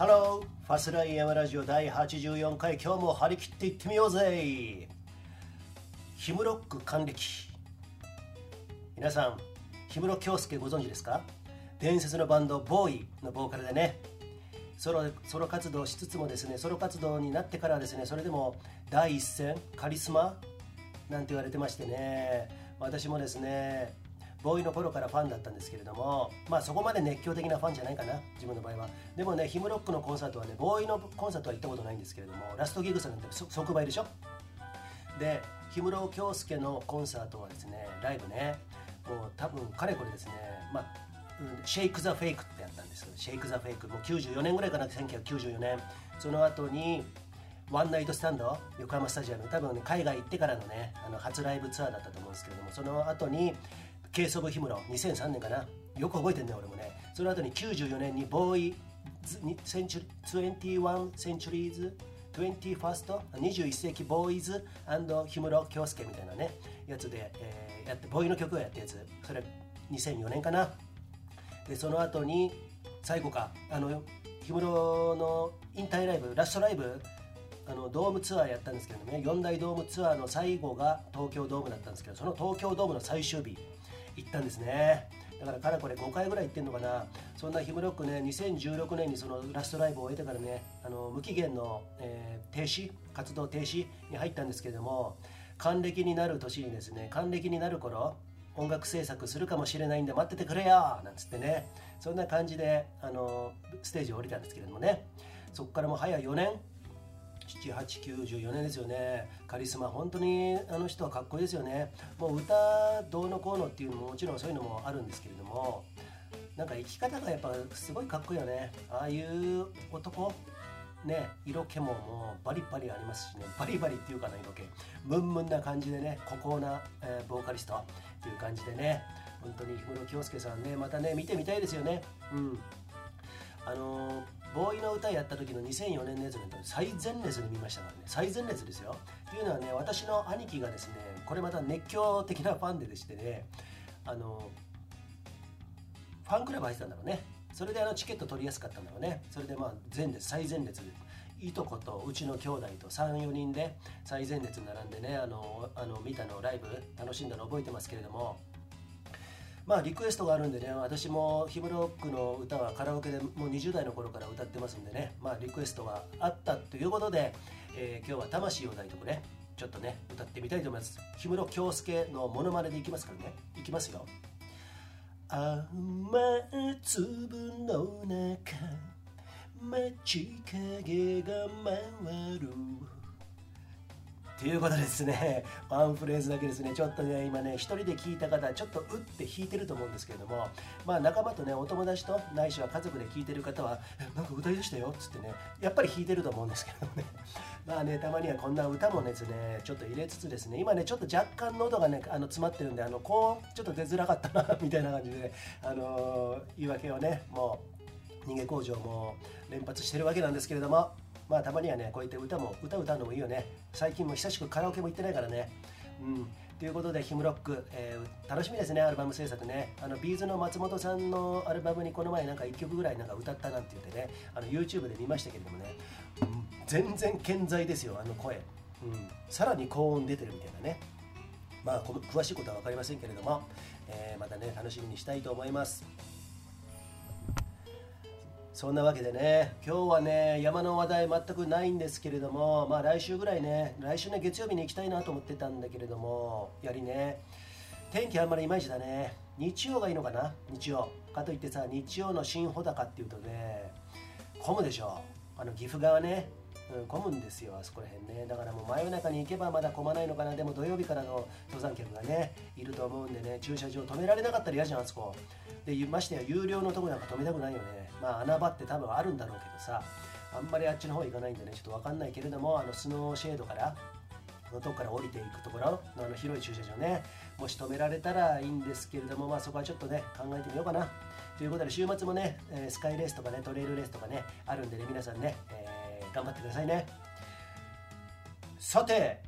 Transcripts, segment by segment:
ハローファスライヤマラジオ第84回今日も張り切っていってみようぜ。ヒムロック還暦。皆さん氷室京介ご存知ですか？伝説のバンドボーイのボーカルでね。ソロソロ活動しつつもですねソロ活動になってからですねそれでも第一線カリスマなんて言われてましてね。私もですねボーイの頃からファンだったんですけれどもまあそこまで熱狂的なファンじゃないかな自分の場合は。でもねヒムロックのコンサートはねボーイのコンサートは行ったことないんですけれどもラストギグスなんて即売でしょ？で氷室京介のコンサートはですねライブねもう多分かれこれですねまあシェイク・ザ・フェイクってやったんですシェイク・ザ・フェイクもう94年ぐらいかな1994年。その後にワンナイトスタンド横浜スタジアム多分ね海外行ってからのねあの初ライブツアーだったと思うんですけれどもその後にケース・オブ・ヒムロ2003年かな。よく覚えてんね俺もね。その後に94年にボーイセンチュ21センチュリーズ 21st 21世紀ボーイズ氷室京介みたいなねやつで、えー、やってボーイの曲をやったやつ。それ2004年かな。でその後に最後か。あの氷室の引退ライブラストライブあのドームツアーやったんですけどね4大ドームツアーの最後が東京ドームだったんですけどその東京ドームの最終日行ったんですね。だからかれこれ5回ぐらい行ってんのかな。そんなヒムロックね2016年にそのラストライブを終えてからねあの無期限の、えー、停止活動停止に入ったんですけれども還暦になる年にですね還暦になる頃音楽制作するかもしれないんで待っててくれよなんつってねそんな感じであのステージを降りたんですけれどもね。そこからもう早4年7894年ですよね。カリスマ本当にあの人はかっこいいですよね。もう歌どうのこうのっていうのももちろんそういうのもあるんですけれどもなんか生き方がやっぱすごいかっこいいよね。ああいう男ね色気ももうバリバリありますしね。バリバリっていうかな色気ムンムンな感じでね孤高な、えー、ボーカリストっていう感じでね。本当に氷室京介さんねまたね見てみたいですよね。うん。あのーボーイの歌やった時の2004年のやつの最前列で見ましたからね。最前列ですよ。というのはね私の兄貴がですねこれまた熱狂的なファンででしてねあのファンクラブ入ってたんだろうね。それであのチケット取りやすかったんだろうね。それでまあ前列最前列いとことうちの兄弟と34人で最前列並んでねあのあの見たのライブ楽しんだの覚えてますけれどもまあリクエストがあるんでね私もヒムロックの歌はカラオケでもう20代の頃から歌ってますんでねまあリクエストがあったということで、えー、今日は魂を抱いとくねちょっとね歌ってみたいと思います。氷室京介のモノマネでいきますからね。いきますよ。雨粒の中街影が回る。ということですね、ワンフレーズだけですね、ちょっとね、今ね、一人で聞いた方、ちょっとうって弾いてると思うんですけれども、まあ仲間とね、お友達と、ないしは家族で聞いてる方は、なんか歌いだしたよ？っつってね、やっぱり弾いてると思うんですけどね、まあね、たまにはこんな歌もですね、ちょっと入れつつですね、今ね、ちょっと若干喉がね、あの詰まってるんで、あの、こう、ちょっと出づらかったな、みたいな感じで、あのー、言い訳をね、もう、逃げ工場も連発してるわけなんですけれども、まあたまにはねこうやって歌も歌歌うのもいいよね。最近も久しくカラオケも行ってないからね。うん。ということでヒムロック、えー、楽しみですねアルバム制作ね。あのビーズの松本さんのアルバムにこの前なんか1曲ぐらいなんか歌ったなんて言ってねあの YouTube で見ましたけれどもね、うん、全然健在ですよあの声、うん、さらに高音出てるみたいなね。まあ詳しいことは分かりませんけれども、えー、またね楽しみにしたいと思います。そんなわけでね、今日はね、山の話題全くないんですけれども、まあ来週ぐらいね、来週ね、月曜日に行きたいなと思ってたんだけれども、やはりね、天気あんまりいまいちだね。日曜がいいのかな？日曜。かといってさ、日曜の新穂高っていうとね、混むでしょ。あの岐阜側ね、混むんですよ、あそこら辺ね。だからもう真夜中に行けばまだ混まないのかな。でも土曜日からの登山客がね、いると思うんでね、駐車場止められなかったら嫌じゃん、あそこ。で、ましてや有料のとこなんか止めたくないよね。まあ穴場って多分あるんだろうけどさあんまりあっちの方行かないんでねちょっと分かんないけれどもあのスノーシェードからこのとこから降りていくところのあの広い駐車場ねもし止められたらいいんですけれどもまあそこはちょっとね考えてみようかなということで週末もね、えスカイレースとかねトレイルレースとかねあるんでね皆さんね、え、頑張ってくださいね。さて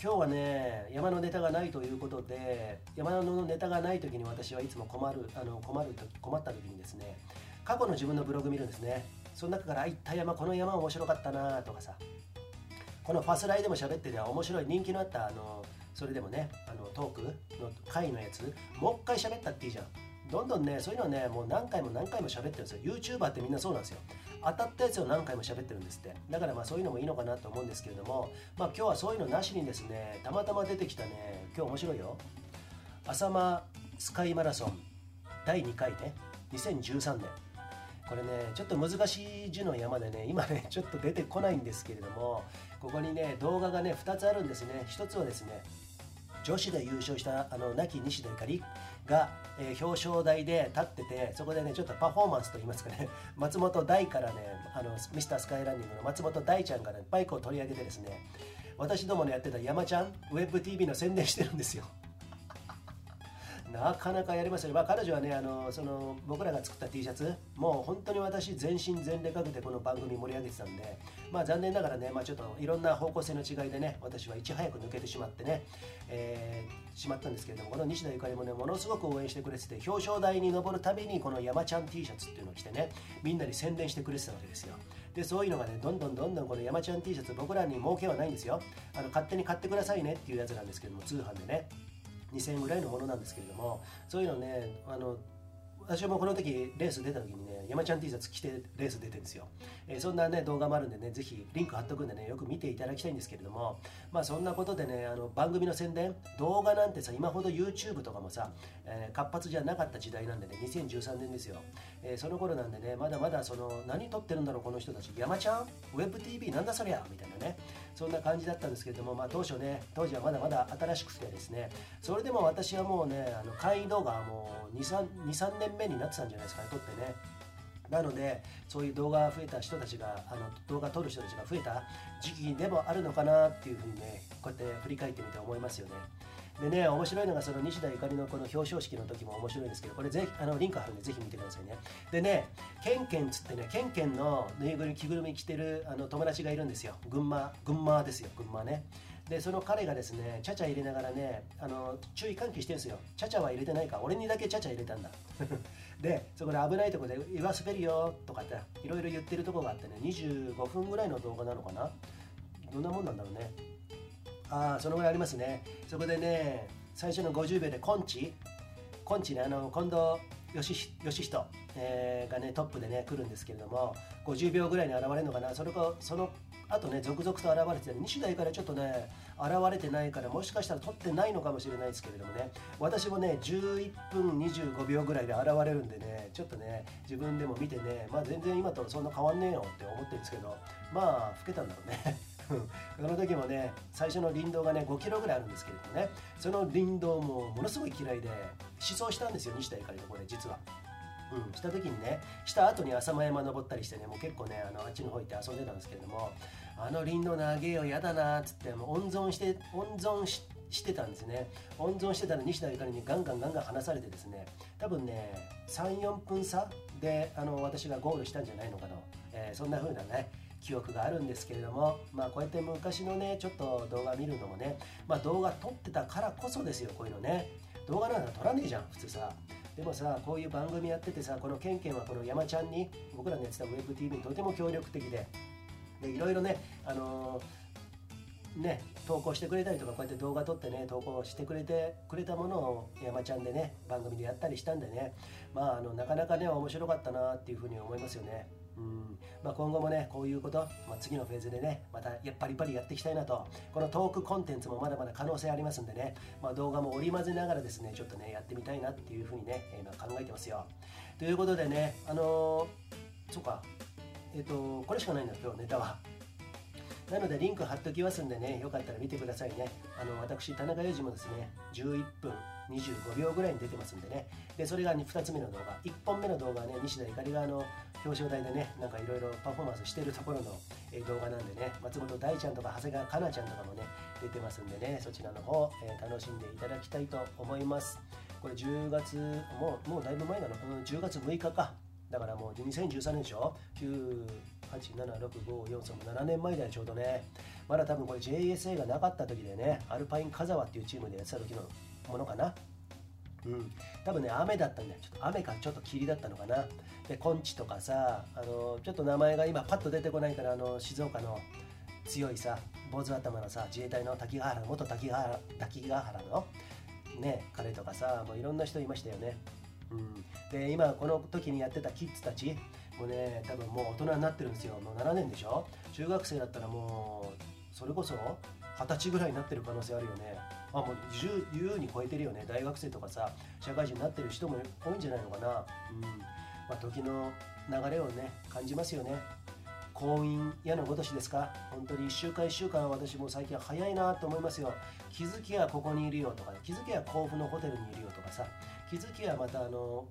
今日はね山のネタがないということで山のネタがない時に私はいつも困るあの困る困った時にですね過去の自分のブログ見るんですね。その中から「あ行った山この山面白かったな」とかさ。このファスライでも喋ってて面白い人気のあったあのそれでもねあのトークの回のやつもう一回喋ったっていいじゃん。どんどんねそういうのはねもう何回も何回も喋ってるんですよ。YouTuber ってみんなそうなんですよ。当たったやつを何回も喋ってるんですって。だからまあそういうのもいいのかなと思うんですけれどもまあ今日はそういうのなしにですねたまたま出てきたね今日面白いよ。浅間スカイマラソン第2回ね。2013年。これねちょっと難しい字の山でね今ね ちょっと出てこないんですけれどもここにね動画がね2つあるんですね。1つはですね女子で優勝したあの亡き西田ゆかり。が、えー、表彰台で立っててそこでねちょっとパフォーマンスといいますかね 松本大からねあのミスタースカイランニングの松本大ちゃんがねバイクを取り上げてですね私どものやってた山ちゃんウェブ TV の宣伝してるんですよ。なかなかやりますよ、まあ、彼女はねあのその僕らが作った T シャツもう本当に私全身全霊かけてこの番組盛り上げてたんで、まあ、残念ながらね、まあ、ちょっといろんな方向性の違いでね私はいち早く抜けてしまってね、えー、しまったんですけれどもこの西田ゆかりもねものすごく応援してくれてて表彰台に上るたびにこの山ちゃん T シャツっていうのを着てねみんなに宣伝してくれてたわけですよ。でそういうのがねどんどんどんどんこの山ちゃん T シャツ僕らに儲けはないんですよ。あの勝手に買ってくださいねっていうやつなんですけども通販でね。2000円ぐらいのものなんですけれどもそういうのねあの私もこの時レース出た時にね山ちゃん T シャツ着てレース出てるんですよ、えー、そんなね動画もあるんでねぜひリンク貼っとくんでねよく見ていただきたいんですけれどもまあそんなことでねあの番組の宣伝動画なんてさ今ほど YouTube とかもさ、えー、活発じゃなかった時代なんでね2013年ですよ、えー、その頃なんでねまだまだその何撮ってるんだろうこの人たち。山ちゃん？WebTV なんだそりゃ？みたいなね。そんな感じだったんですけれども、まあ、当初ね当時はまだまだ新しくてですね。それでも私はもうねあの会員動画はもう23年目になってたんじゃないですかね撮ってね。なのでそういう動画が増えた人たちがあの動画撮る人たちが増えた時期でもあるのかなっていうふうにねこうやって振り返ってみて思いますよね。でね面白いのがその西田ゆかりのこの表彰式の時も面白いんですけどこれぜひあのリンク貼るんでぜひ見てくださいね。でねケンケンつってねケンケンのぬいぐるみ着ぐるみ着てるあの友達がいるんですよ。群馬群馬ですよ群馬ね。でその彼がですねちゃちゃ入れながらねあの注意喚起してるんですよ。ちゃちゃは入れてないか。俺にだけちゃちゃ入れたんだ。でそこで危ないとこで「岩滑るよ」とかっていろいろ言ってるとこがあってね25分ぐらいの動画なのかな。どんなもんなんだろうね。ああそのぐらいありますね。そこでね最初の50秒でコンチ。コンチねあの近藤義人、えー、がねトップでね来るんですけれども50秒ぐらいに現れるのかな。それかそのあとね続々と現れてた西大からちょっとね現れてないからもしかしたら撮ってないのかもしれないですけれどもね。私もね11分25秒ぐらいで現れるんでねちょっとね自分でも見てねまあ全然今とそんな変わんねえよって思ってるんですけどまあ老けたんだろうね。その時もね最初の林道がね5キロぐらいあるんですけれどもねその林道もものすごい嫌いで思想したんですよ西田ゆかりのこれ実は。うん、した時にねした後に浅間山登ったりしてねもう結構ねあのあっちの方行って遊んでたんですけれどもあの林道長えよ嫌だなっつってもう温存して温存してたんですね。温存してたら西田ゆかりにガンガンガンガン離されてですね多分ね34分差であの私がゴールしたんじゃないのかな、えー、そんな風なね記憶があるんですけれども、まあ、こうやって昔のねちょっと動画見るのもね、まあ、動画撮ってたからこそですよこういうのね。動画なんか撮らねえじゃん普通さ。でもさこういう番組やっててさこのケンケンはこの山ちゃんに僕らのやってた WebTV にとても協力的ででいろいろねあのー、ね投稿してくれたりとかこうやって動画撮ってね投稿してくれてくれたものを山ちゃんでね番組でやったりしたんでねまああのなかなかね面白かったなっていうふうに思いますよね。うん。まあ、今後もねこういうこと、まあ、次のフェーズでねまたやっぱりパリやっていきたいなと。このトークコンテンツもまだまだ可能性ありますんでね、まあ、動画も織り交ぜながらですねちょっとねやってみたいなっていうふうにね今考えてますよ。ということでねあのー、そうか。えっ、ー、とこれしかないんだ今日ネタは。なのでリンク貼っておきますんでねよかったら見てくださいね。あの私田中裕二もですね11分25秒ぐらいに出てますんでね。でそれが2つ目の動画。1本目の動画はね西田ゆかりがあの表彰台でねなんかいろいろパフォーマンスしてるところの、え動画なんでね松本大ちゃんとか長谷川香菜ちゃんとかもね出てますんでねそちらの方、え、楽しんでいただきたいと思います。これ10月もうもうだいぶ前なの、うん、10月6日か。だからもう2013年でしょ？9 8 7 6 5 4 3 7年前だよちょうどね。まだ多分これ JSA がなかった時でねアルパインザワっていうチームでやってた時のものかな。うん、多分ね雨だったんだよ。ちょっと雨かちょっと霧だったのかな。でコンチとかさあのちょっと名前が今パッと出てこないからあの静岡の強いさ坊主頭のさ自衛隊の滝ヶ原元滝ヶ原滝ヶ原のね彼とかさもういろんな人いましたよね。うん、で今この時にやってたキッズたちもうね多分もう大人になってるんですよ。もう7年でしょ？中学生だったらもうそれこそ二十歳ぐらいになってる可能性あるよね。あもう優に超えてるよね。大学生とかさ社会人になってる人も多いんじゃないのかな。うん。まあ、時の流れをね感じますよね。婚姻矢のごとしですか？本当に1週間1週間私も最近は早いなと思いますよ。気づきはここにいるよとか気づきは甲府のホテルにいるよとかさ。気づきはまたあの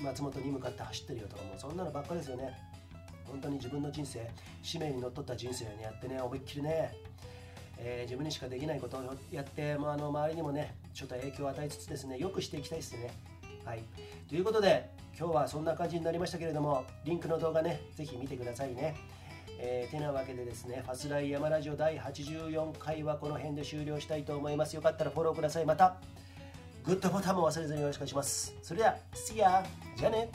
松本に向かって走ってるよとかもうそんなのばっかですよね。本当に自分の人生使命にのっとった人生をやってね思いっきりね、えー、自分にしかできないことをやってもうあの周りにもねちょっと影響を与えつつですねよくしていきたいですねはいということで今日はそんな感じになりましたけれどもリンクの動画ねぜひ見てくださいねえー、てなわけでですね、ファスライヤマラジオ第84回はこの辺で終了したいと思います。よかったらフォローください。また、グッドボタンも忘れずによろしくお願いします。それでは、See ya! じゃあね